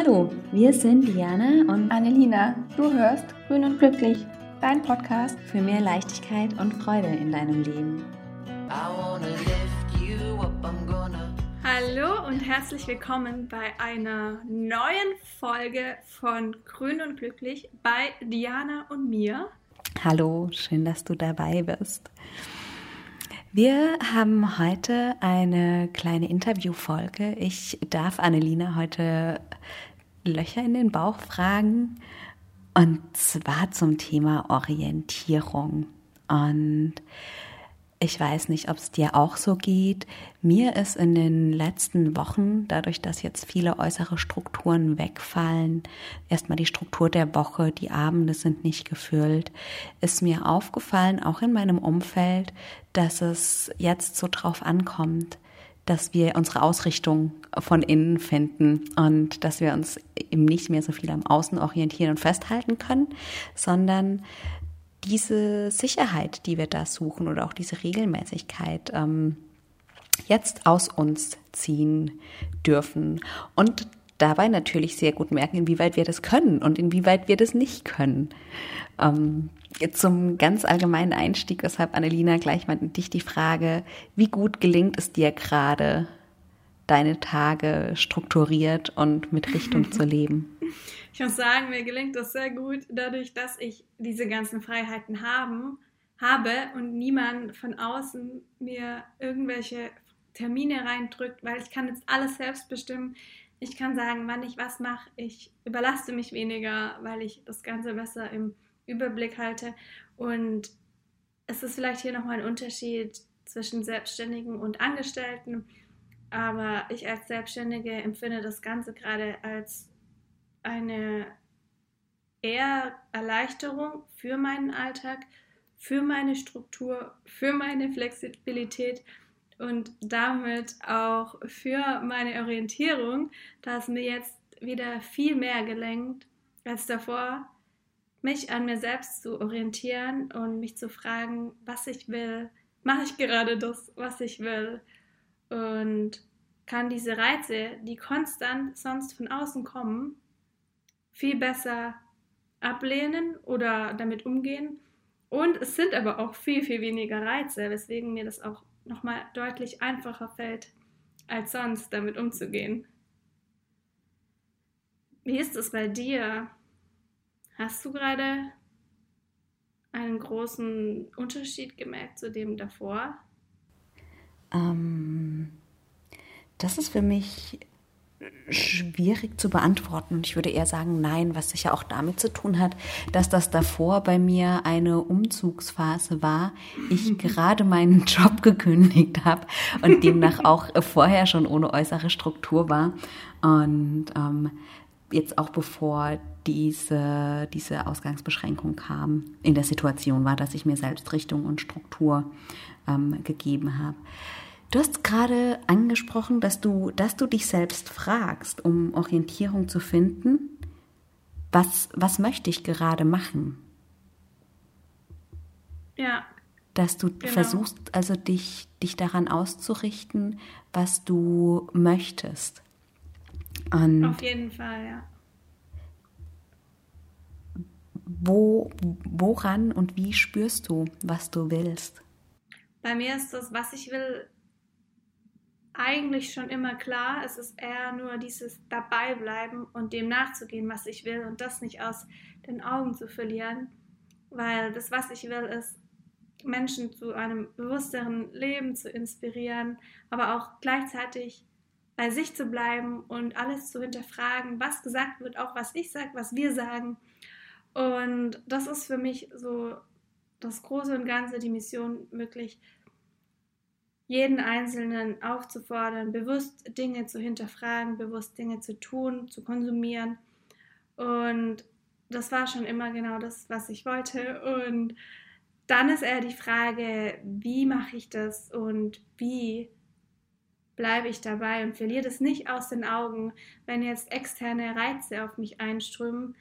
Hallo, wir sind Diana und Annelina. Du hörst Grün und Glücklich, dein Podcast für mehr Leichtigkeit und Freude in deinem Leben. Hallo und herzlich willkommen bei einer neuen Folge von Grün und Glücklich bei Diana und mir. Hallo, schön, dass du dabei bist. Wir haben heute eine kleine Interviewfolge. Ich darf Annelina heute Löcher in den Bauch fragen und zwar zum Thema Orientierung. Und ich weiß nicht, ob es dir auch so geht. Mir ist in den letzten Wochen, dadurch, dass jetzt viele äußere Strukturen wegfallen, erstmal die Struktur der Woche, die Abende sind nicht gefüllt, ist mir aufgefallen, auch in meinem Umfeld, dass es jetzt so drauf ankommt, dass wir unsere Ausrichtung von innen finden und dass wir uns eben nicht mehr so viel am Außen orientieren und festhalten können, sondern diese Sicherheit, die wir da suchen oder auch diese Regelmäßigkeit ähm, jetzt aus uns ziehen dürfen. Und dabei natürlich sehr gut merken, inwieweit wir das können und inwieweit wir das nicht können. Ähm, zum ganz allgemeinen Einstieg, weshalb Annelina gleich mal dich die Frage, wie gut gelingt es dir gerade, deine Tage strukturiert und mit Richtung zu leben? Ich muss sagen, mir gelingt das sehr gut, dadurch, dass ich diese ganzen Freiheiten haben, habe und niemand von außen mir irgendwelche Termine reindrückt, weil ich kann jetzt alles selbst bestimmen. Ich kann sagen, wann ich was mache. Ich überlaste mich weniger, weil ich das Ganze besser im Überblick halte. Und es ist vielleicht hier nochmal ein Unterschied zwischen Selbstständigen und Angestellten. Aber ich als Selbstständige empfinde das Ganze gerade als eine eher Erleichterung für meinen Alltag, für meine Struktur, für meine Flexibilität und damit auch für meine Orientierung, da es mir jetzt wieder viel mehr gelenkt als davor, mich an mir selbst zu orientieren und mich zu fragen, was ich will. Mache ich gerade das, was ich will? Und kann diese Reize, die konstant sonst von außen kommen, viel besser ablehnen oder damit umgehen. Und es sind aber auch viel, viel weniger Reize, weswegen mir das auch nochmal deutlich einfacher fällt, als sonst damit umzugehen. Wie ist es bei dir? Hast du gerade einen großen Unterschied gemerkt zu dem davor? Ähm, das ist für mich schwierig zu beantworten. Und ich würde eher sagen, nein, was sicher auch damit zu tun hat, dass das davor bei mir eine Umzugsphase war. Ich gerade meinen Job gekündigt habe und demnach auch vorher schon ohne äußere Struktur war. Und ähm, jetzt auch bevor diese, diese Ausgangsbeschränkung kam, in der Situation war, dass ich mir selbst Richtung und Struktur ähm, gegeben habe. Du hast gerade angesprochen, dass du, dass du dich selbst fragst, um Orientierung zu finden. Was, was möchte ich gerade machen? Ja. Dass du genau. versuchst, also dich, dich daran auszurichten, was du möchtest. Und Auf jeden Fall, ja. Wo, woran und wie spürst du, was du willst? Bei mir ist das, was ich will, eigentlich schon immer klar. Es ist eher nur dieses Dabeibleiben und dem nachzugehen, was ich will und das nicht aus den Augen zu verlieren. Weil das, was ich will, ist, Menschen zu einem bewussteren Leben zu inspirieren, aber auch gleichzeitig bei sich zu bleiben und alles zu hinterfragen, was gesagt wird, auch was ich sage, was wir sagen. Und das ist für mich so das Große und Ganze, die Mission, wirklich jeden Einzelnen aufzufordern, bewusst Dinge zu hinterfragen, bewusst Dinge zu tun, zu konsumieren. Und das war schon immer genau das, was ich wollte. Und dann ist eher die Frage, wie mache ich das und wie bleibe ich dabei und verliere das nicht aus den Augen, wenn jetzt externe Reize auf mich einströmen,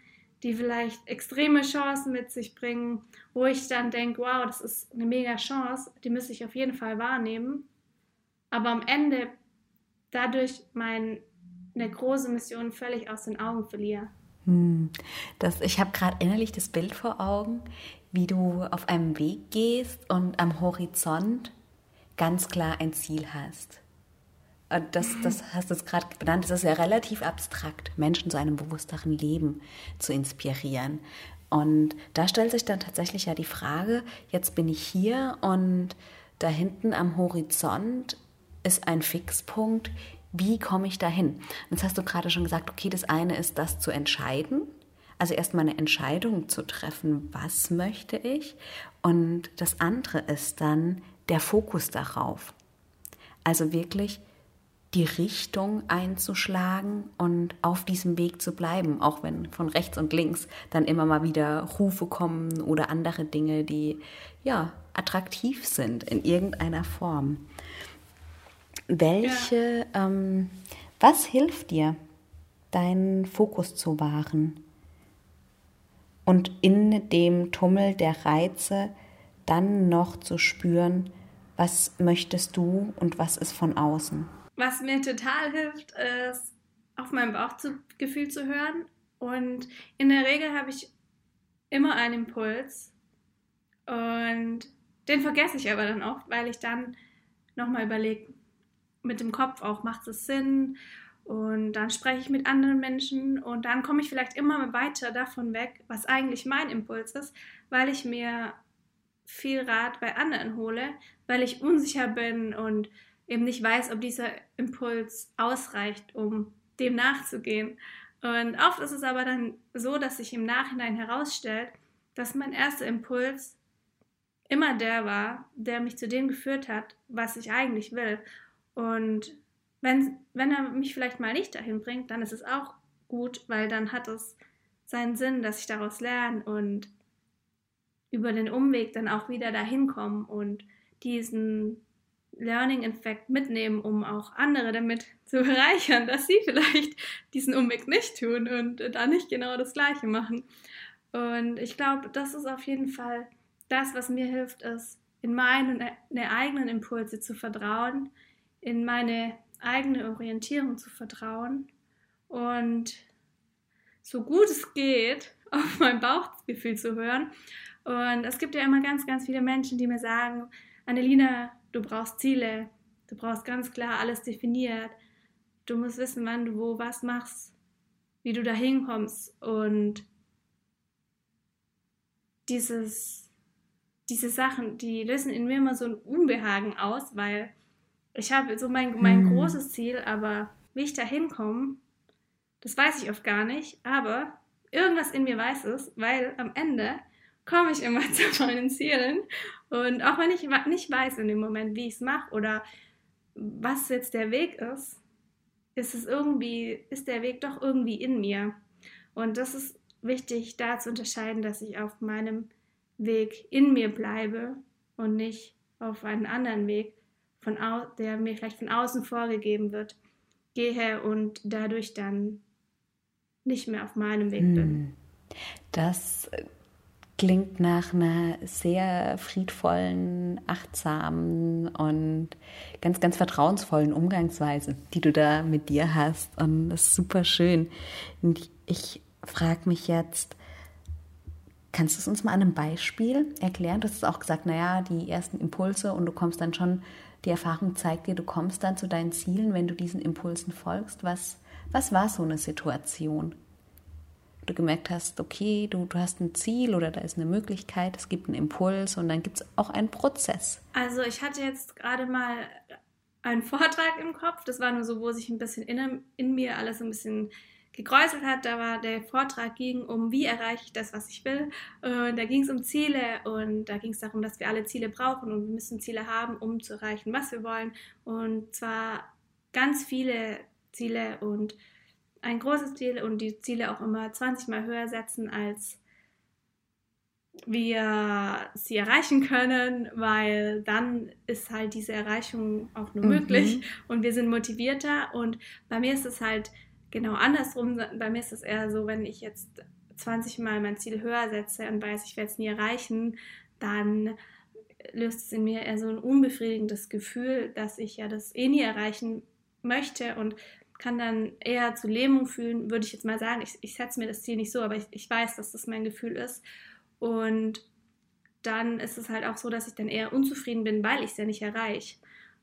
die vielleicht extreme Chancen mit sich bringen, wo ich dann denke, wow, das ist eine mega Chance, die müsste ich auf jeden Fall wahrnehmen. Aber am Ende dadurch mein eine große Mission völlig aus den Augen verliere. Hm. Das, ich habe gerade innerlich das Bild vor Augen, wie du auf einem Weg gehst und am Horizont ganz klar ein Ziel hast. Das, das hast du es gerade benannt. Das ist ja relativ abstrakt, Menschen zu einem bewussteren Leben zu inspirieren. Und da stellt sich dann tatsächlich ja die Frage, jetzt bin ich hier und da hinten am Horizont ist ein Fixpunkt. Wie komme ich dahin? Jetzt hast du gerade schon gesagt, okay, das eine ist das zu entscheiden. Also erstmal eine Entscheidung zu treffen, was möchte ich? Und das andere ist dann der Fokus darauf. Also wirklich die Richtung einzuschlagen und auf diesem Weg zu bleiben, auch wenn von rechts und links dann immer mal wieder Rufe kommen oder andere Dinge, die ja attraktiv sind in irgendeiner Form. Welche, ja. ähm, was hilft dir, deinen Fokus zu wahren und in dem Tummel der Reize dann noch zu spüren, was möchtest du und was ist von außen? Was mir total hilft, ist auf mein Bauchgefühl zu hören. Und in der Regel habe ich immer einen Impuls. Und den vergesse ich aber dann oft, weil ich dann nochmal überlege, mit dem Kopf auch, macht es Sinn? Und dann spreche ich mit anderen Menschen und dann komme ich vielleicht immer weiter davon weg, was eigentlich mein Impuls ist, weil ich mir viel Rat bei anderen hole, weil ich unsicher bin und eben nicht weiß, ob dieser Impuls ausreicht, um dem nachzugehen. Und oft ist es aber dann so, dass sich im Nachhinein herausstellt, dass mein erster Impuls immer der war, der mich zu dem geführt hat, was ich eigentlich will. Und wenn, wenn er mich vielleicht mal nicht dahin bringt, dann ist es auch gut, weil dann hat es seinen Sinn, dass ich daraus lerne und über den Umweg dann auch wieder dahin komme und diesen Learning-Effekt mitnehmen, um auch andere damit zu bereichern, dass sie vielleicht diesen Umweg nicht tun und da nicht genau das Gleiche machen. Und ich glaube, das ist auf jeden Fall das, was mir hilft, ist, in meine eigenen Impulse zu vertrauen, in meine eigene Orientierung zu vertrauen und so gut es geht, auf mein Bauchgefühl zu hören. Und es gibt ja immer ganz, ganz viele Menschen, die mir sagen, Annelina, du brauchst Ziele, du brauchst ganz klar alles definiert, du musst wissen, wann du wo was machst, wie du da hinkommst und dieses, diese Sachen, die lösen in mir immer so ein Unbehagen aus, weil ich habe so mein, mein hm. großes Ziel, aber wie ich da hinkomme, das weiß ich oft gar nicht, aber irgendwas in mir weiß es, weil am Ende komme ich immer zu meinen Zielen. Und auch wenn ich nicht weiß in dem Moment, wie ich es mache oder was jetzt der Weg ist, ist es irgendwie, ist der Weg doch irgendwie in mir. Und das ist wichtig, da zu unterscheiden, dass ich auf meinem Weg in mir bleibe und nicht auf einen anderen Weg, von der mir vielleicht von außen vorgegeben wird, gehe und dadurch dann nicht mehr auf meinem Weg bin. Hm. Das klingt nach einer sehr friedvollen, achtsamen und ganz, ganz vertrauensvollen Umgangsweise, die du da mit dir hast. Und das ist super schön. Und ich frage mich jetzt, kannst du es uns mal an einem Beispiel erklären? Du hast auch gesagt, naja, die ersten Impulse und du kommst dann schon, die Erfahrung zeigt dir, du kommst dann zu deinen Zielen, wenn du diesen Impulsen folgst. Was, was war so eine Situation? Du gemerkt hast, okay, du, du hast ein Ziel oder da ist eine Möglichkeit, es gibt einen Impuls und dann gibt es auch einen Prozess. Also ich hatte jetzt gerade mal einen Vortrag im Kopf, das war nur so, wo sich ein bisschen in, in mir alles ein bisschen gekräuselt hat. Da war der Vortrag ging um, wie erreiche ich das, was ich will. Und da ging es um Ziele und da ging es darum, dass wir alle Ziele brauchen und wir müssen Ziele haben, um zu erreichen, was wir wollen. Und zwar ganz viele Ziele und ein großes Ziel und die Ziele auch immer 20 Mal höher setzen, als wir sie erreichen können, weil dann ist halt diese Erreichung auch nur mhm. möglich und wir sind motivierter. Und bei mir ist es halt genau andersrum. Bei mir ist es eher so, wenn ich jetzt 20 Mal mein Ziel höher setze und weiß, ich werde es nie erreichen, dann löst es in mir eher so ein unbefriedigendes Gefühl, dass ich ja das eh nie erreichen möchte und kann dann eher zu Lähmung fühlen, würde ich jetzt mal sagen. Ich, ich setze mir das Ziel nicht so, aber ich, ich weiß, dass das mein Gefühl ist. Und dann ist es halt auch so, dass ich dann eher unzufrieden bin, weil ich es ja nicht erreiche.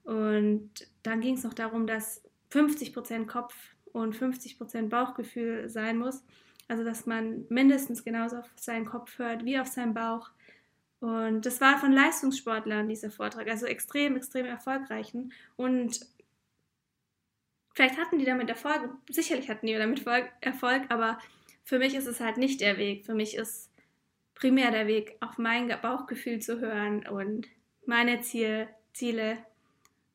Und dann ging es noch darum, dass 50% Kopf und 50% Bauchgefühl sein muss. Also dass man mindestens genauso auf seinen Kopf hört wie auf seinen Bauch. Und das war von Leistungssportlern, dieser Vortrag, also extrem, extrem erfolgreichen. Und vielleicht hatten die damit Erfolg, sicherlich hatten die damit Erfolg, aber für mich ist es halt nicht der Weg. Für mich ist primär der Weg, auf mein Bauchgefühl zu hören und meine Ziel, Ziele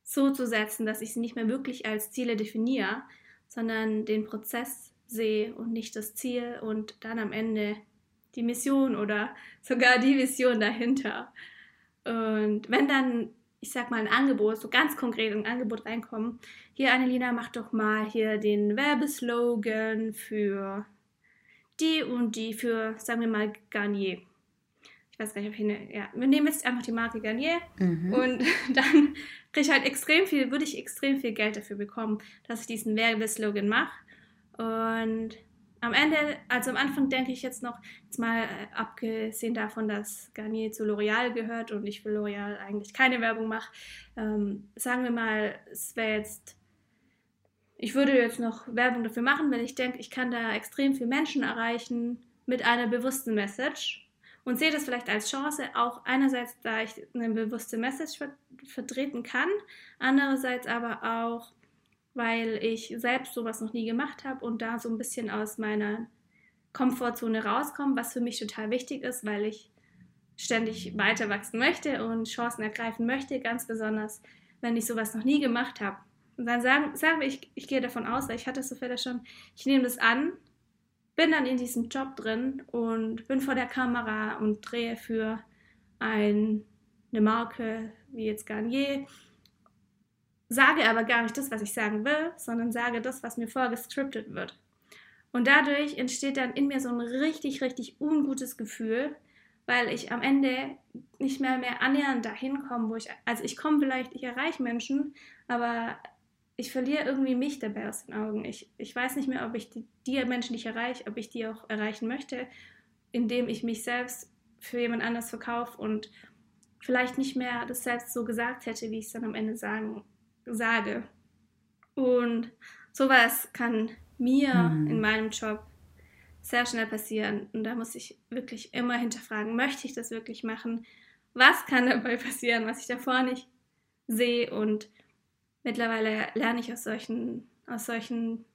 so zu setzen, dass ich sie nicht mehr wirklich als Ziele definiere, sondern den Prozess sehe und nicht das Ziel und dann am Ende die Mission oder sogar die Vision dahinter. Und wenn dann, ich sag mal, ein Angebot, so ganz konkret ein Angebot reinkommt, hier Annelina, mach doch mal hier den Werbeslogan für die und die, für, sagen wir mal, Garnier. Ich weiß gar nicht, ob ich eine, ja, wir nehmen jetzt einfach die Marke Garnier mhm. und dann kriege ich halt extrem viel, würde ich extrem viel Geld dafür bekommen, dass ich diesen Werbeslogan mache. Und am Ende, also am Anfang denke ich jetzt noch, jetzt mal äh, abgesehen davon, dass Garnier zu L'Oreal gehört und ich für L'Oreal eigentlich keine Werbung mache, ähm, sagen wir mal, es wäre jetzt, ich würde jetzt noch Werbung dafür machen, weil ich denke, ich kann da extrem viel Menschen erreichen mit einer bewussten Message und sehe das vielleicht als Chance, auch einerseits, da ich eine bewusste Message ver vertreten kann, andererseits aber auch, weil ich selbst sowas noch nie gemacht habe und da so ein bisschen aus meiner Komfortzone rauskomme, was für mich total wichtig ist, weil ich ständig weiter wachsen möchte und Chancen ergreifen möchte, ganz besonders, wenn ich sowas noch nie gemacht habe. Und dann sagen, sagen wir, ich, ich gehe davon aus, weil ich hatte so vielleicht schon, ich nehme das an, bin dann in diesem Job drin und bin vor der Kamera und drehe für ein, eine Marke wie jetzt Garnier sage aber gar nicht das, was ich sagen will, sondern sage das, was mir vorgescriptet wird. Und dadurch entsteht dann in mir so ein richtig, richtig ungutes Gefühl, weil ich am Ende nicht mehr mehr annähernd dahin komme, wo ich, also ich komme vielleicht, ich erreiche Menschen, aber ich verliere irgendwie mich dabei aus den Augen. Ich, ich weiß nicht mehr, ob ich die, die Menschen, die ich erreiche, ob ich die auch erreichen möchte, indem ich mich selbst für jemand anders verkaufe und vielleicht nicht mehr das selbst so gesagt hätte, wie ich es dann am Ende sagen sage. Und sowas kann mir mhm. in meinem Job sehr schnell passieren. Und da muss ich wirklich immer hinterfragen, möchte ich das wirklich machen? Was kann dabei passieren, was ich davor nicht sehe? Und mittlerweile lerne ich aus solchen, aus solchen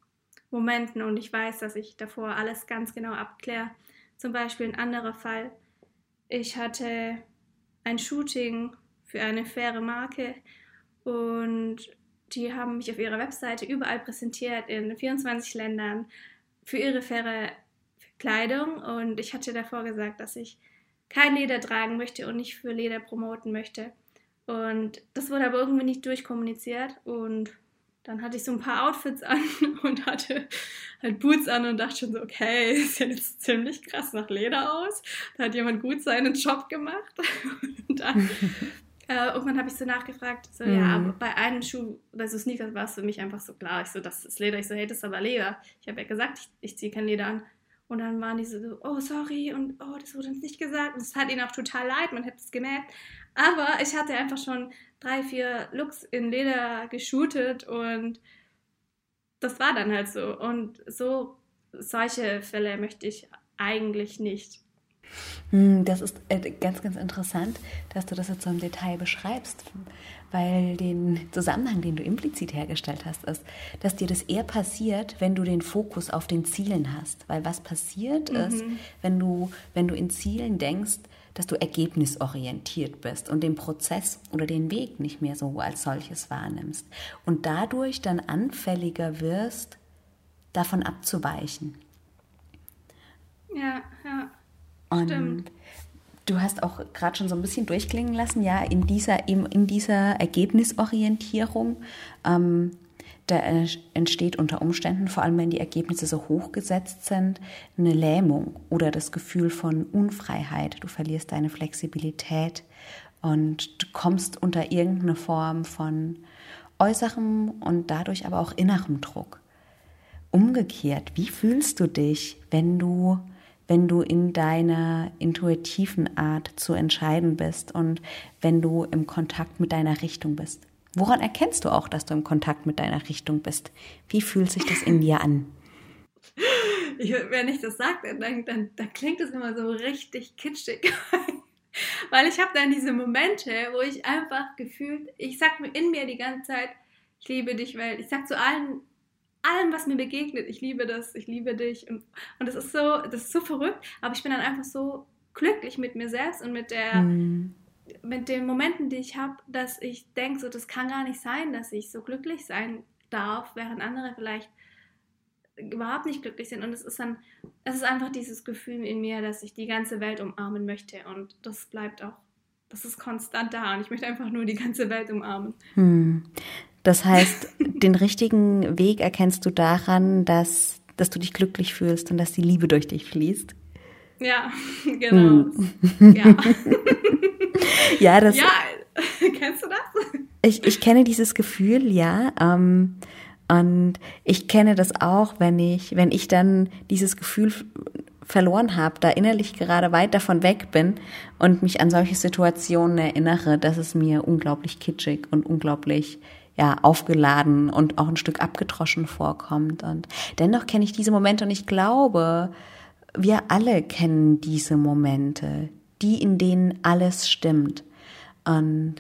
Momenten und ich weiß, dass ich davor alles ganz genau abkläre. Zum Beispiel ein anderer Fall. Ich hatte ein Shooting für eine faire Marke und die haben mich auf ihrer Webseite überall präsentiert, in 24 Ländern, für ihre faire Kleidung. Und ich hatte davor gesagt, dass ich kein Leder tragen möchte und nicht für Leder promoten möchte. Und das wurde aber irgendwie nicht durchkommuniziert. Und dann hatte ich so ein paar Outfits an und hatte halt Boots an und dachte schon so, okay, sieht jetzt ziemlich krass nach Leder aus. Da hat jemand gut seinen Job gemacht. Und dann äh, irgendwann habe ich so nachgefragt, so, mhm. ja, aber bei einem Schuh, bei so Sneakers war es für mich einfach so klar. Ich so, das ist Leder. Ich so, hey, das ist aber Leder. Ich habe ja gesagt, ich, ich ziehe kein Leder an. Und dann waren die so, oh, sorry, und oh, das wurde uns nicht gesagt. Und es hat ihnen auch total leid, man hätte es gemerkt. Aber ich hatte einfach schon drei, vier Looks in Leder geshootet und das war dann halt so. Und so, solche Fälle möchte ich eigentlich nicht. Hm, das ist äh, ganz, ganz interessant, dass du das jetzt so im Detail beschreibst, weil den Zusammenhang, den du implizit hergestellt hast, ist, dass dir das eher passiert, wenn du den Fokus auf den Zielen hast. Weil was passiert mhm. ist, wenn du, wenn du in Zielen denkst, dass du ergebnisorientiert bist und den Prozess oder den Weg nicht mehr so als solches wahrnimmst und dadurch dann anfälliger wirst, davon abzuweichen. Ja, ja. Und du hast auch gerade schon so ein bisschen durchklingen lassen, ja, in dieser, in dieser Ergebnisorientierung, ähm, da entsteht unter Umständen, vor allem wenn die Ergebnisse so hochgesetzt sind, eine Lähmung oder das Gefühl von Unfreiheit. Du verlierst deine Flexibilität und du kommst unter irgendeine Form von äußerem und dadurch aber auch innerem Druck. umgekehrt, wie fühlst du dich, wenn du wenn du in deiner intuitiven Art zu entscheiden bist und wenn du im Kontakt mit deiner Richtung bist? Woran erkennst du auch, dass du im Kontakt mit deiner Richtung bist? Wie fühlt sich das in dir an? Ich, wenn ich das sage, dann, dann, dann klingt es immer so richtig kitschig. Weil ich habe dann diese Momente, wo ich einfach gefühlt, ich sag mir in mir die ganze Zeit, ich liebe dich, weil ich sag zu allen, allem, was mir begegnet, ich liebe das, ich liebe dich. Und, und das ist so, das ist so verrückt, aber ich bin dann einfach so glücklich mit mir selbst und mit der, mhm. mit den Momenten, die ich habe, dass ich denke, so, das kann gar nicht sein, dass ich so glücklich sein darf, während andere vielleicht überhaupt nicht glücklich sind. Und es ist dann, es ist einfach dieses Gefühl in mir, dass ich die ganze Welt umarmen möchte. Und das bleibt auch, das ist konstant da. Und ich möchte einfach nur die ganze Welt umarmen. Hm. Das heißt, den richtigen Weg erkennst du daran, dass, dass du dich glücklich fühlst und dass die Liebe durch dich fließt. Ja, genau. Hm. Ja. ja, das. Ja, kennst du das? Ich, ich kenne dieses Gefühl, ja. Ähm, und ich kenne das auch, wenn ich, wenn ich dann dieses Gefühl verloren habe, da innerlich gerade weit davon weg bin und mich an solche Situationen erinnere, dass es mir unglaublich kitschig und unglaublich ja aufgeladen und auch ein Stück abgetroschen vorkommt. Und dennoch kenne ich diese Momente und ich glaube, wir alle kennen diese Momente, die in denen alles stimmt. Und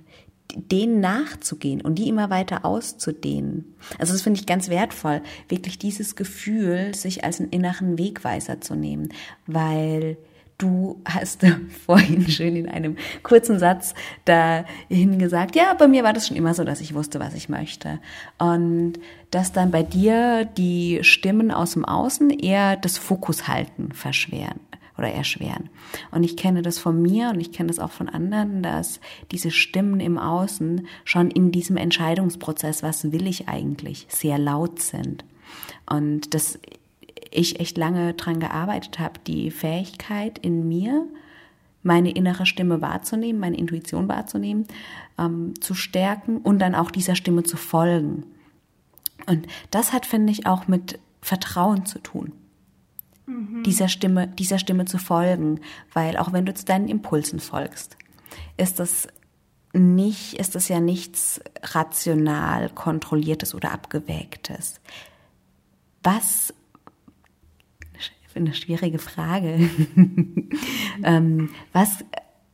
denen nachzugehen und die immer weiter auszudehnen. Also das finde ich ganz wertvoll, wirklich dieses Gefühl, sich als einen inneren Wegweiser zu nehmen, weil du hast vorhin schön in einem kurzen Satz dahin gesagt, ja, bei mir war das schon immer so, dass ich wusste, was ich möchte. Und dass dann bei dir die Stimmen aus dem Außen eher das Fokus halten verschweren oder erschweren. Und ich kenne das von mir und ich kenne das auch von anderen, dass diese Stimmen im Außen schon in diesem Entscheidungsprozess, was will ich eigentlich, sehr laut sind. Und dass ich echt lange dran gearbeitet habe, die Fähigkeit in mir, meine innere Stimme wahrzunehmen, meine Intuition wahrzunehmen, ähm, zu stärken und dann auch dieser Stimme zu folgen. Und das hat, finde ich, auch mit Vertrauen zu tun mhm. dieser Stimme, dieser Stimme zu folgen, weil auch wenn du zu deinen Impulsen folgst, ist das nicht, ist das ja nichts rational kontrolliertes oder abgewägtes. Was eine schwierige Frage. ähm, was,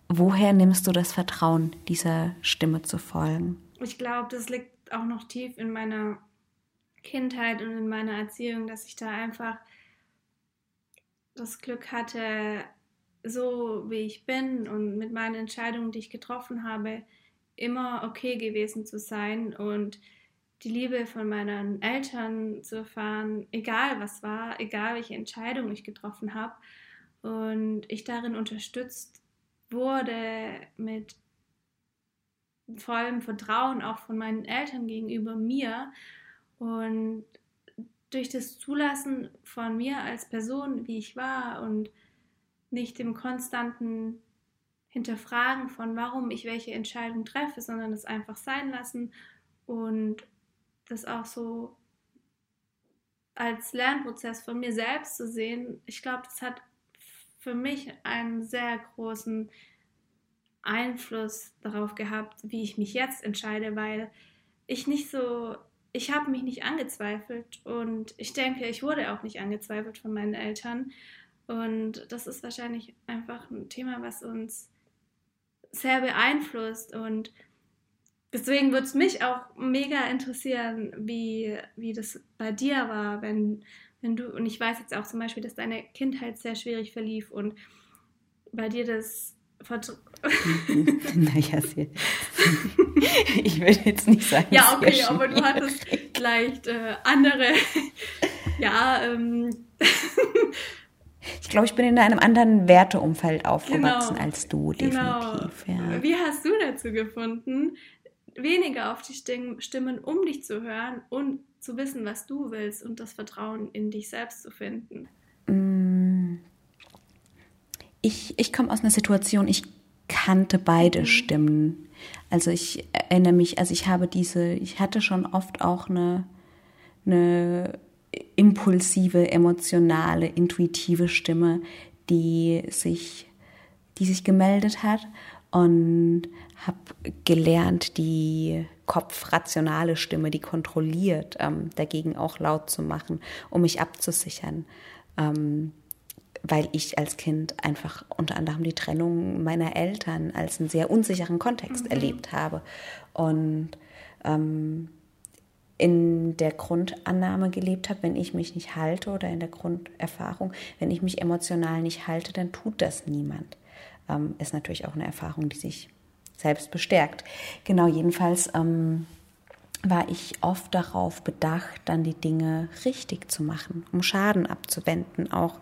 woher nimmst du das Vertrauen, dieser Stimme zu folgen? Ich glaube, das liegt auch noch tief in meiner Kindheit und in meiner Erziehung, dass ich da einfach das Glück hatte, so wie ich bin und mit meinen Entscheidungen, die ich getroffen habe, immer okay gewesen zu sein und die Liebe von meinen Eltern zu erfahren, egal was war, egal welche Entscheidung ich getroffen habe. Und ich darin unterstützt wurde mit vollem Vertrauen auch von meinen Eltern gegenüber mir. Und durch das Zulassen von mir als Person, wie ich war und nicht dem konstanten Hinterfragen von, warum ich welche Entscheidung treffe, sondern es einfach sein lassen und das auch so als Lernprozess von mir selbst zu sehen. Ich glaube, das hat für mich einen sehr großen Einfluss darauf gehabt, wie ich mich jetzt entscheide, weil ich nicht so ich habe mich nicht angezweifelt und ich denke, ich wurde auch nicht angezweifelt von meinen Eltern. Und das ist wahrscheinlich einfach ein Thema, was uns sehr beeinflusst. Und deswegen würde es mich auch mega interessieren, wie, wie das bei dir war, wenn, wenn du, und ich weiß jetzt auch zum Beispiel, dass deine Kindheit sehr schwierig verlief und bei dir das naja, ich würde jetzt nicht sagen. Ja, okay, aber du hattest vielleicht äh, andere. ja, ähm. ich glaube, ich bin in einem anderen Werteumfeld aufgewachsen genau, als du, genau. definitiv. Genau. Ja. Wie hast du dazu gefunden, weniger auf die Stimmen um dich zu hören und zu wissen, was du willst und das Vertrauen in dich selbst zu finden? Mm ich, ich komme aus einer Situation, ich kannte beide mhm. Stimmen. Also ich erinnere mich, also ich habe diese, ich hatte schon oft auch eine, eine impulsive, emotionale, intuitive Stimme, die sich, die sich gemeldet hat und habe gelernt, die kopfrationale Stimme, die kontrolliert, ähm, dagegen auch laut zu machen, um mich abzusichern. Ähm, weil ich als Kind einfach unter anderem die Trennung meiner Eltern als einen sehr unsicheren Kontext mhm. erlebt habe. Und ähm, in der Grundannahme gelebt habe, wenn ich mich nicht halte oder in der Grunderfahrung, wenn ich mich emotional nicht halte, dann tut das niemand. Ähm, ist natürlich auch eine Erfahrung, die sich selbst bestärkt. Genau, jedenfalls ähm, war ich oft darauf bedacht, dann die Dinge richtig zu machen, um Schaden abzuwenden, auch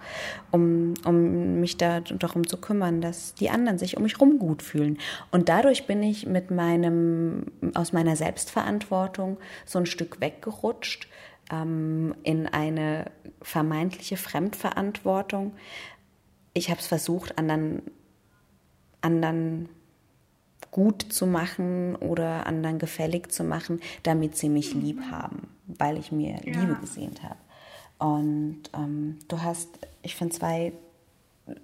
um, um mich da darum zu kümmern, dass die anderen sich um mich rum gut fühlen. Und dadurch bin ich mit meinem, aus meiner Selbstverantwortung so ein Stück weggerutscht ähm, in eine vermeintliche Fremdverantwortung. Ich habe es versucht, anderen, anderen gut zu machen oder anderen gefällig zu machen, damit sie mich lieb haben, weil ich mir ja. Liebe gesehnt habe. Und ähm, du hast, ich finde, zwei,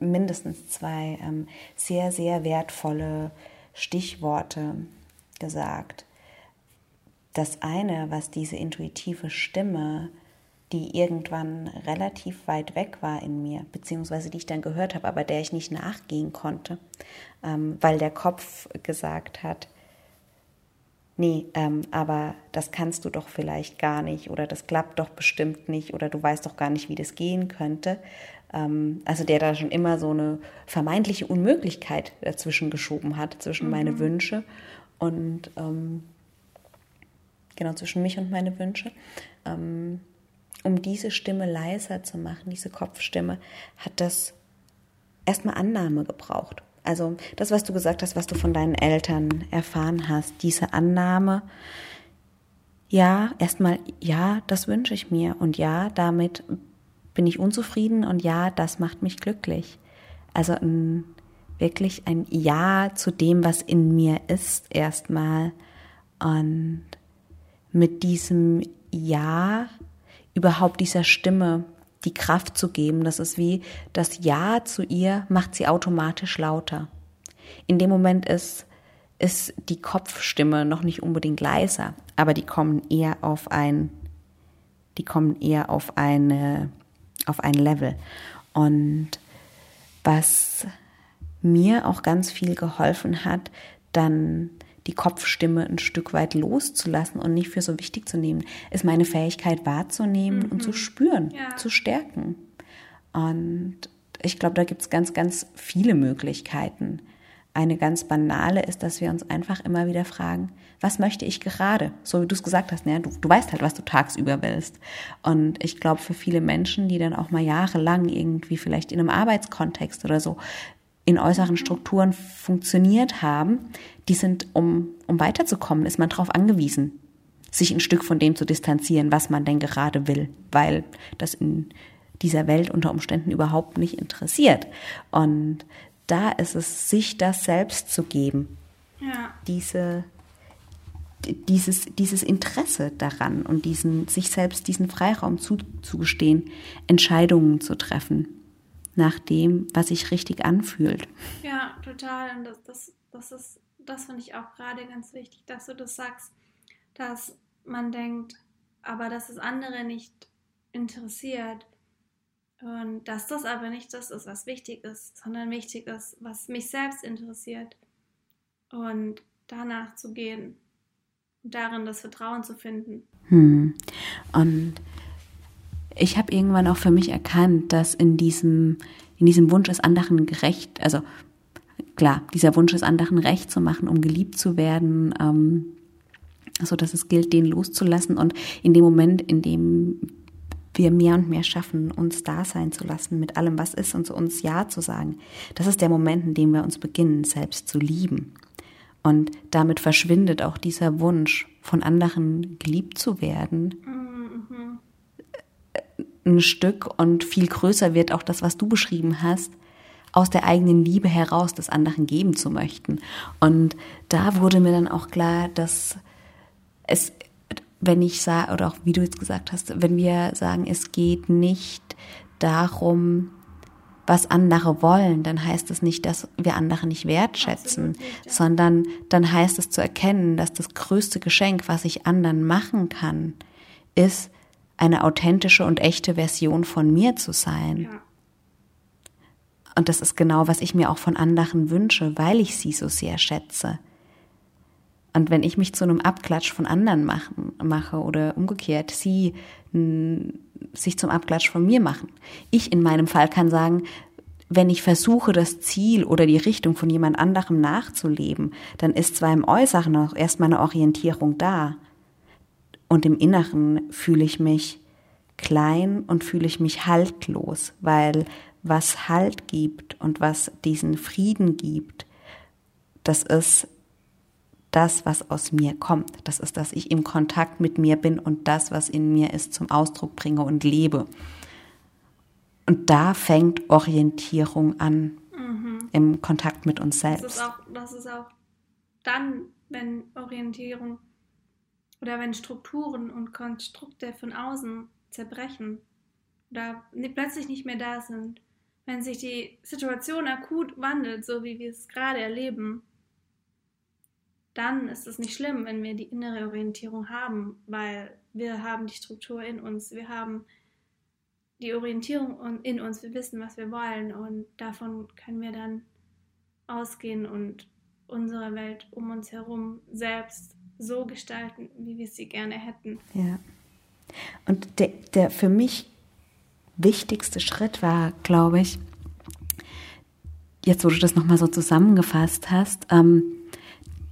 mindestens zwei ähm, sehr, sehr wertvolle Stichworte gesagt. Das eine, was diese intuitive Stimme die irgendwann relativ weit weg war in mir, beziehungsweise die ich dann gehört habe, aber der ich nicht nachgehen konnte, ähm, weil der Kopf gesagt hat, nee, ähm, aber das kannst du doch vielleicht gar nicht oder das klappt doch bestimmt nicht oder du weißt doch gar nicht, wie das gehen könnte. Ähm, also der da schon immer so eine vermeintliche Unmöglichkeit dazwischen geschoben hat, zwischen mhm. meine Wünsche und ähm, genau zwischen mich und meine Wünsche. Ähm, um diese Stimme leiser zu machen, diese Kopfstimme, hat das erstmal Annahme gebraucht. Also das, was du gesagt hast, was du von deinen Eltern erfahren hast, diese Annahme, ja, erstmal, ja, das wünsche ich mir und ja, damit bin ich unzufrieden und ja, das macht mich glücklich. Also ein, wirklich ein Ja zu dem, was in mir ist, erstmal. Und mit diesem Ja überhaupt dieser Stimme die Kraft zu geben. Das ist wie das Ja zu ihr macht sie automatisch lauter. In dem Moment ist, ist die Kopfstimme noch nicht unbedingt leiser, aber die kommen eher auf ein, die kommen eher auf eine, auf ein Level. Und was mir auch ganz viel geholfen hat, dann die Kopfstimme ein Stück weit loszulassen und nicht für so wichtig zu nehmen, ist meine Fähigkeit wahrzunehmen mhm. und zu mhm. spüren, ja. zu stärken. Und ich glaube, da gibt es ganz, ganz viele Möglichkeiten. Eine ganz banale ist, dass wir uns einfach immer wieder fragen, was möchte ich gerade? So wie du es gesagt hast, ne? du, du weißt halt, was du tagsüber willst. Und ich glaube, für viele Menschen, die dann auch mal jahrelang irgendwie vielleicht in einem Arbeitskontext oder so in äußeren Strukturen funktioniert haben, die sind, um, um weiterzukommen, ist man darauf angewiesen, sich ein Stück von dem zu distanzieren, was man denn gerade will, weil das in dieser Welt unter Umständen überhaupt nicht interessiert. Und da ist es, sich das selbst zu geben, ja. diese, dieses, dieses Interesse daran und diesen, sich selbst diesen Freiraum zuzugestehen, Entscheidungen zu treffen nach dem, was sich richtig anfühlt. Ja, total. Und das, das, das ist, das finde ich auch gerade ganz wichtig, dass du das sagst, dass man denkt, aber dass es andere nicht interessiert. Und dass das aber nicht das ist, was wichtig ist, sondern wichtig ist, was mich selbst interessiert. Und danach zu gehen und darin das Vertrauen zu finden. Hm. Und ich habe irgendwann auch für mich erkannt, dass in diesem, in diesem Wunsch, es anderen gerecht, also klar, dieser Wunsch, es anderen recht zu machen, um geliebt zu werden, ähm, so dass es gilt, den loszulassen und in dem Moment, in dem wir mehr und mehr schaffen, uns da sein zu lassen mit allem, was ist und zu uns Ja zu sagen. Das ist der Moment, in dem wir uns beginnen, selbst zu lieben. Und damit verschwindet auch dieser Wunsch, von anderen geliebt zu werden. Ein Stück und viel größer wird auch das, was du beschrieben hast, aus der eigenen Liebe heraus des anderen geben zu möchten. Und da wurde mir dann auch klar, dass es wenn ich sage, oder auch wie du jetzt gesagt hast, wenn wir sagen, es geht nicht darum, was andere wollen, dann heißt es nicht, dass wir andere nicht wertschätzen, nicht, ja. sondern dann heißt es zu erkennen, dass das größte Geschenk, was ich anderen machen kann, ist, eine authentische und echte Version von mir zu sein. Ja. Und das ist genau, was ich mir auch von anderen wünsche, weil ich sie so sehr schätze. Und wenn ich mich zu einem Abklatsch von anderen machen, mache oder umgekehrt, sie sich zum Abklatsch von mir machen. Ich in meinem Fall kann sagen, wenn ich versuche, das Ziel oder die Richtung von jemand anderem nachzuleben, dann ist zwar im Äußeren auch erstmal eine Orientierung da. Und im Inneren fühle ich mich klein und fühle ich mich haltlos, weil was Halt gibt und was diesen Frieden gibt, das ist das, was aus mir kommt. Das ist, dass ich im Kontakt mit mir bin und das, was in mir ist, zum Ausdruck bringe und lebe. Und da fängt Orientierung an mhm. im Kontakt mit uns selbst. Das ist, auch, das ist auch dann, wenn Orientierung oder wenn Strukturen und Konstrukte von außen zerbrechen oder plötzlich nicht mehr da sind, wenn sich die Situation akut wandelt, so wie wir es gerade erleben, dann ist es nicht schlimm, wenn wir die innere Orientierung haben, weil wir haben die Struktur in uns, wir haben die Orientierung in uns, wir wissen, was wir wollen und davon können wir dann ausgehen und unsere Welt um uns herum selbst so gestalten, wie wir sie gerne hätten. Ja. Und der, der für mich wichtigste Schritt war, glaube ich, jetzt wo du das nochmal so zusammengefasst hast, ähm,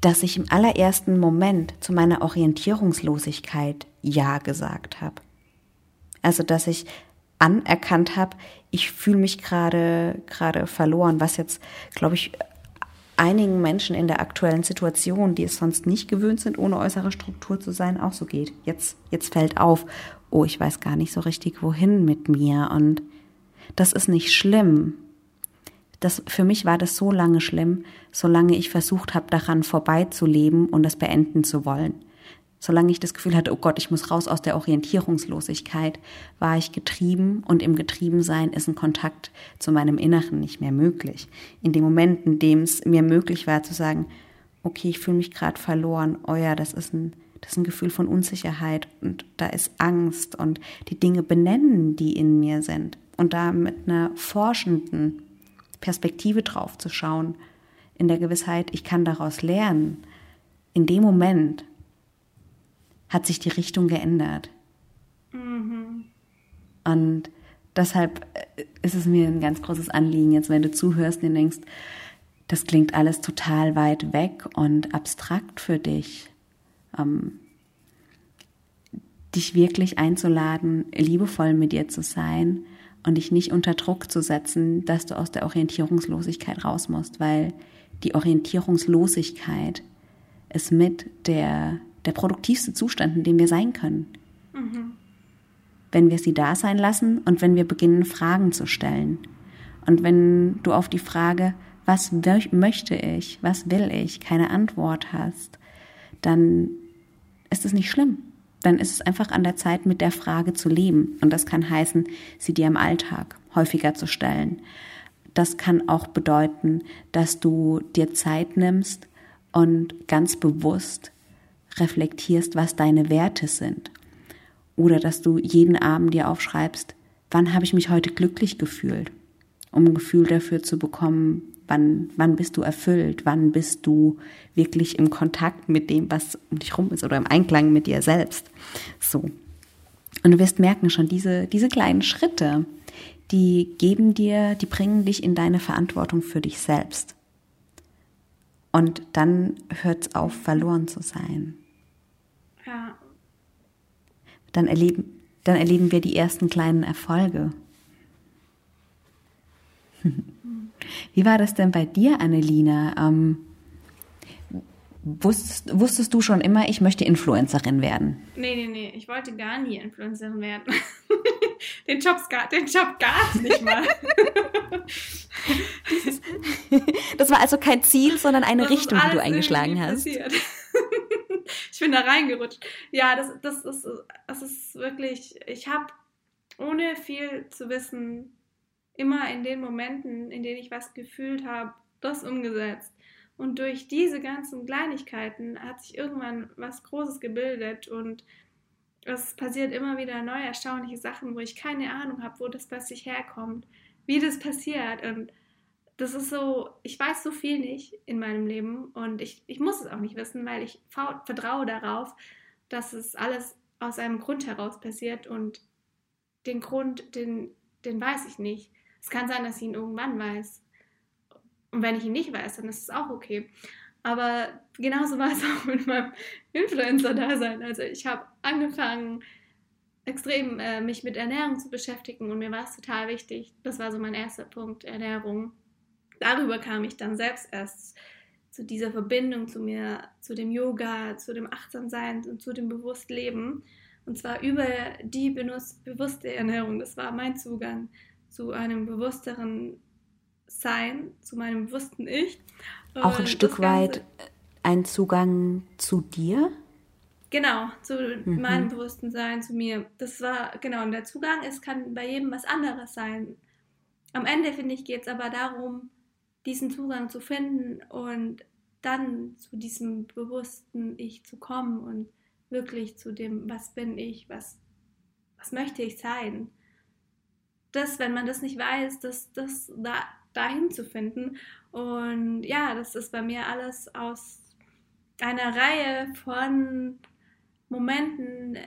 dass ich im allerersten Moment zu meiner Orientierungslosigkeit Ja gesagt habe. Also, dass ich anerkannt habe, ich fühle mich gerade gerade verloren, was jetzt, glaube ich, einigen Menschen in der aktuellen Situation, die es sonst nicht gewöhnt sind, ohne äußere Struktur zu sein, auch so geht. Jetzt, jetzt fällt auf, oh, ich weiß gar nicht so richtig, wohin mit mir. Und das ist nicht schlimm. Das, für mich war das so lange schlimm, solange ich versucht habe, daran vorbeizuleben und das beenden zu wollen. Solange ich das Gefühl hatte, oh Gott, ich muss raus aus der Orientierungslosigkeit, war ich getrieben und im Getriebensein ist ein Kontakt zu meinem Inneren nicht mehr möglich. In dem Moment, in dem es mir möglich war zu sagen, okay, ich fühle mich gerade verloren, oh ja, das das ist ein Gefühl von Unsicherheit und da ist Angst und die Dinge benennen, die in mir sind und da mit einer forschenden Perspektive drauf zu schauen, in der Gewissheit, ich kann daraus lernen. In dem Moment hat sich die Richtung geändert. Mhm. Und deshalb äh, ist es mir ein ganz großes Anliegen, jetzt wenn du zuhörst und denkst, das klingt alles total weit weg und abstrakt für dich, ähm, dich wirklich einzuladen, liebevoll mit dir zu sein und dich nicht unter Druck zu setzen, dass du aus der Orientierungslosigkeit raus musst, weil die Orientierungslosigkeit ist mit der, der produktivste Zustand, in dem wir sein können. Mhm. Wenn wir sie da sein lassen und wenn wir beginnen, Fragen zu stellen. Und wenn du auf die Frage, was möchte ich, was will ich, keine Antwort hast, dann ist es nicht schlimm dann ist es einfach an der Zeit, mit der Frage zu leben. Und das kann heißen, sie dir im Alltag häufiger zu stellen. Das kann auch bedeuten, dass du dir Zeit nimmst und ganz bewusst reflektierst, was deine Werte sind. Oder dass du jeden Abend dir aufschreibst, wann habe ich mich heute glücklich gefühlt, um ein Gefühl dafür zu bekommen, Wann, wann bist du erfüllt? Wann bist du wirklich im Kontakt mit dem, was um dich rum ist oder im Einklang mit dir selbst? So. Und du wirst merken schon, diese, diese kleinen Schritte, die geben dir, die bringen dich in deine Verantwortung für dich selbst. Und dann hört es auf, verloren zu sein. Ja. Dann erleben, dann erleben wir die ersten kleinen Erfolge. Wie war das denn bei dir, Annelina? Ähm, wusstest, wusstest, du schon immer, ich möchte Influencerin werden? Nee, nee, nee, ich wollte gar nie Influencerin werden. den, Jobs, den Job gab es nicht mal. das war also kein Ziel, sondern eine das Richtung, die du eingeschlagen hast. Ich bin da reingerutscht. Ja, das, das, ist, das ist wirklich, ich habe ohne viel zu wissen, immer in den Momenten, in denen ich was gefühlt habe, das umgesetzt. Und durch diese ganzen Kleinigkeiten hat sich irgendwann was Großes gebildet und es passiert immer wieder neue erstaunliche Sachen, wo ich keine Ahnung habe, wo das plötzlich herkommt, wie das passiert. Und das ist so, ich weiß so viel nicht in meinem Leben und ich, ich muss es auch nicht wissen, weil ich vertraue darauf, dass es alles aus einem Grund heraus passiert und den Grund, den, den weiß ich nicht. Es kann sein, dass ich ihn irgendwann weiß. Und wenn ich ihn nicht weiß, dann ist es auch okay. Aber genauso war es auch mit meinem Influencer-Dasein. Also ich habe angefangen, extrem äh, mich mit Ernährung zu beschäftigen und mir war es total wichtig. Das war so mein erster Punkt, Ernährung. Darüber kam ich dann selbst erst zu dieser Verbindung zu mir, zu dem Yoga, zu dem Achtsamsein und zu dem Bewusstleben. Und zwar über die bewusste Ernährung. Das war mein Zugang zu einem bewussteren Sein, zu meinem bewussten Ich. Auch ein Stück weit ein Zugang zu dir? Genau, zu mhm. meinem bewussten Sein, zu mir. Das war, genau, und der Zugang ist, kann bei jedem was anderes sein. Am Ende, finde ich, geht es aber darum, diesen Zugang zu finden und dann zu diesem bewussten Ich zu kommen und wirklich zu dem, was bin ich, was, was möchte ich sein. Das, wenn man das nicht weiß, das, das da, dahin zu finden. Und ja, das ist bei mir alles aus einer Reihe von Momenten,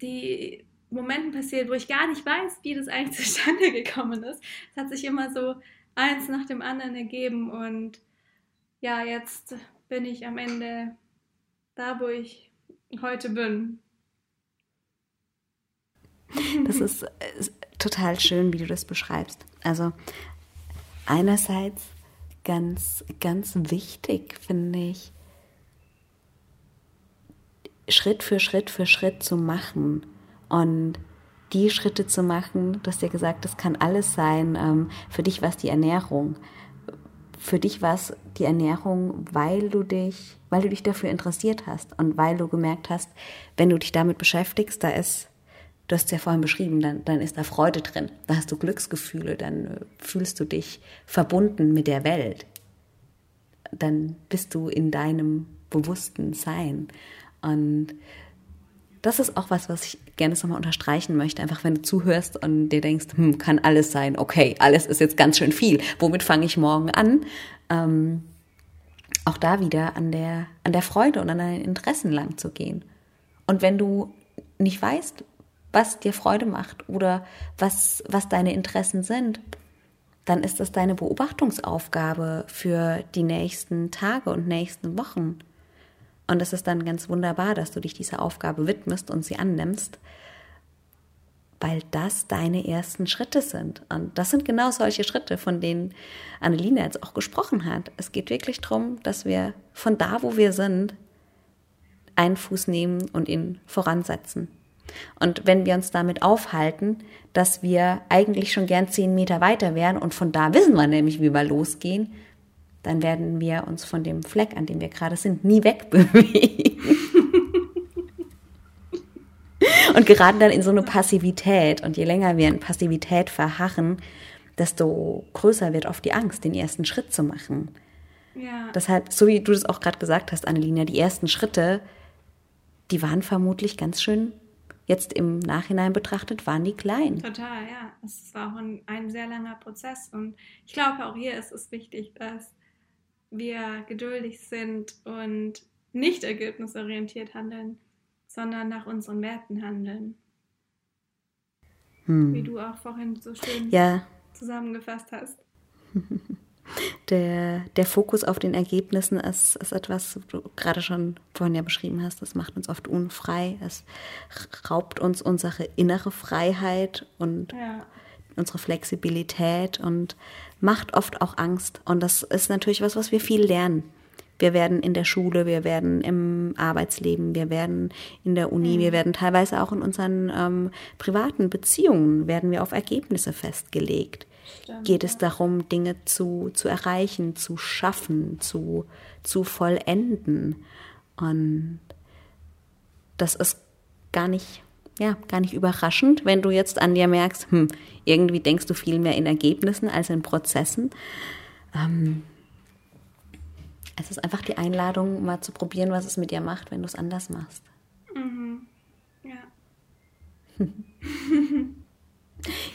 die Momenten passiert, wo ich gar nicht weiß, wie das eigentlich zustande gekommen ist. Es hat sich immer so eins nach dem anderen ergeben und ja, jetzt bin ich am Ende da, wo ich heute bin. Das ist, ist total schön, wie du das beschreibst. Also einerseits ganz, ganz wichtig, finde ich, Schritt für Schritt für Schritt zu machen und die Schritte zu machen, du hast ja gesagt, das kann alles sein. Ähm, für dich war es die Ernährung. Für dich war es die Ernährung, weil du dich, weil du dich dafür interessiert hast und weil du gemerkt hast, wenn du dich damit beschäftigst, da ist, du hast es ja vorhin beschrieben, dann, dann ist da Freude drin, da hast du Glücksgefühle, dann äh, fühlst du dich verbunden mit der Welt. Dann bist du in deinem bewussten Sein. Und das ist auch was, was ich gerne nochmal unterstreichen möchte. Einfach, wenn du zuhörst und dir denkst, hm, kann alles sein, okay, alles ist jetzt ganz schön viel. Womit fange ich morgen an? Ähm, auch da wieder an der, an der Freude und an deinen Interessen lang zu gehen. Und wenn du nicht weißt, was dir Freude macht oder was, was deine Interessen sind, dann ist das deine Beobachtungsaufgabe für die nächsten Tage und nächsten Wochen. Und es ist dann ganz wunderbar, dass du dich dieser Aufgabe widmest und sie annimmst, weil das deine ersten Schritte sind. Und das sind genau solche Schritte, von denen Annelina jetzt auch gesprochen hat. Es geht wirklich darum, dass wir von da, wo wir sind, einen Fuß nehmen und ihn voransetzen. Und wenn wir uns damit aufhalten, dass wir eigentlich schon gern zehn Meter weiter wären und von da wissen wir nämlich, wie wir losgehen, dann werden wir uns von dem Fleck, an dem wir gerade sind, nie wegbewegen. und geraten dann in so eine Passivität. Und je länger wir in Passivität verharren, desto größer wird oft die Angst, den ersten Schritt zu machen. Ja. Deshalb, so wie du das auch gerade gesagt hast, Annelina, die ersten Schritte, die waren vermutlich ganz schön, jetzt im Nachhinein betrachtet, waren die klein. Total, ja. Es war auch ein, ein sehr langer Prozess. Und ich glaube, auch hier ist es wichtig, dass wir geduldig sind und nicht ergebnisorientiert handeln, sondern nach unseren Werten handeln. Hm. Wie du auch vorhin so schön ja. zusammengefasst hast. Der, der Fokus auf den Ergebnissen ist, ist etwas, was du gerade schon vorhin ja beschrieben hast, das macht uns oft unfrei. Es raubt uns unsere innere Freiheit und ja. Unsere Flexibilität und macht oft auch Angst. Und das ist natürlich was, was wir viel lernen. Wir werden in der Schule, wir werden im Arbeitsleben, wir werden in der Uni, wir mhm. werden teilweise auch in unseren ähm, privaten Beziehungen, werden wir auf Ergebnisse festgelegt. Stimmt, Geht es darum, Dinge zu, zu erreichen, zu schaffen, zu, zu vollenden. Und das ist gar nicht, ja, gar nicht überraschend, wenn du jetzt an dir merkst, hm, irgendwie denkst du viel mehr in Ergebnissen als in Prozessen. Ähm, es ist einfach die Einladung, mal zu probieren, was es mit dir macht, wenn du es anders machst. Mhm. Ja.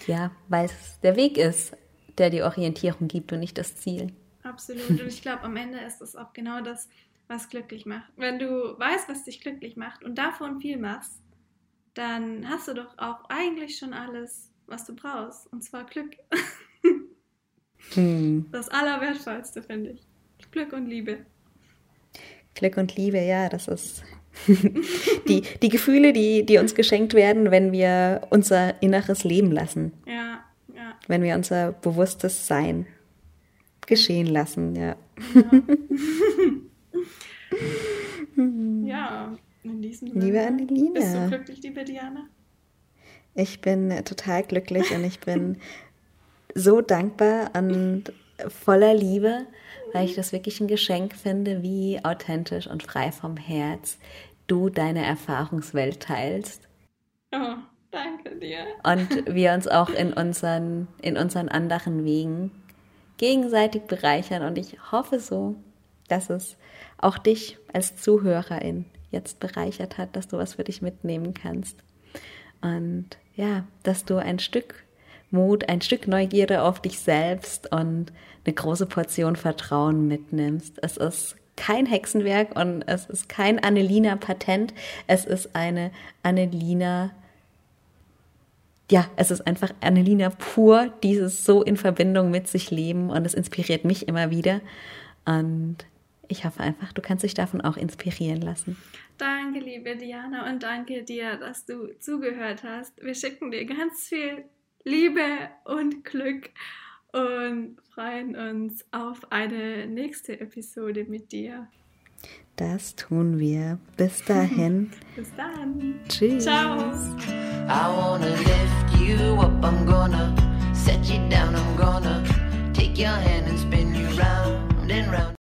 ja, weil es der Weg ist, der die Orientierung gibt und nicht das Ziel. Absolut. Und ich glaube, am Ende ist es auch genau das, was glücklich macht. Wenn du weißt, was dich glücklich macht und davon viel machst, dann hast du doch auch eigentlich schon alles, was du brauchst. Und zwar Glück. Hm. Das Allerwertvollste, finde ich. Glück und Liebe. Glück und Liebe, ja, das ist die, die Gefühle, die, die uns geschenkt werden, wenn wir unser inneres Leben lassen. Ja, ja. Wenn wir unser bewusstes Sein geschehen lassen, ja. Ja, ja Sinne. Liebe Anneline. Bist du glücklich, liebe Diana? Ich bin total glücklich und ich bin so dankbar und voller Liebe, weil ich das wirklich ein Geschenk finde, wie authentisch und frei vom Herz du deine Erfahrungswelt teilst. Oh, danke dir. Und wir uns auch in unseren, in unseren anderen Wegen gegenseitig bereichern. Und ich hoffe so, dass es auch dich als Zuhörerin jetzt bereichert hat, dass du was für dich mitnehmen kannst. Und ja, dass du ein Stück Mut, ein Stück Neugierde auf dich selbst und eine große Portion Vertrauen mitnimmst. Es ist kein Hexenwerk und es ist kein Annelina-Patent. Es ist eine Annelina, ja, es ist einfach Annelina pur, dieses so in Verbindung mit sich leben und es inspiriert mich immer wieder. Und ich hoffe einfach, du kannst dich davon auch inspirieren lassen. Danke, liebe Diana, und danke dir, dass du zugehört hast. Wir schicken dir ganz viel Liebe und Glück und freuen uns auf eine nächste Episode mit dir. Das tun wir. Bis dahin. Bis dann. Tschüss. Ciao. I wanna lift you up, I'm gonna set you down, I'm gonna take your hand and spin you round and round.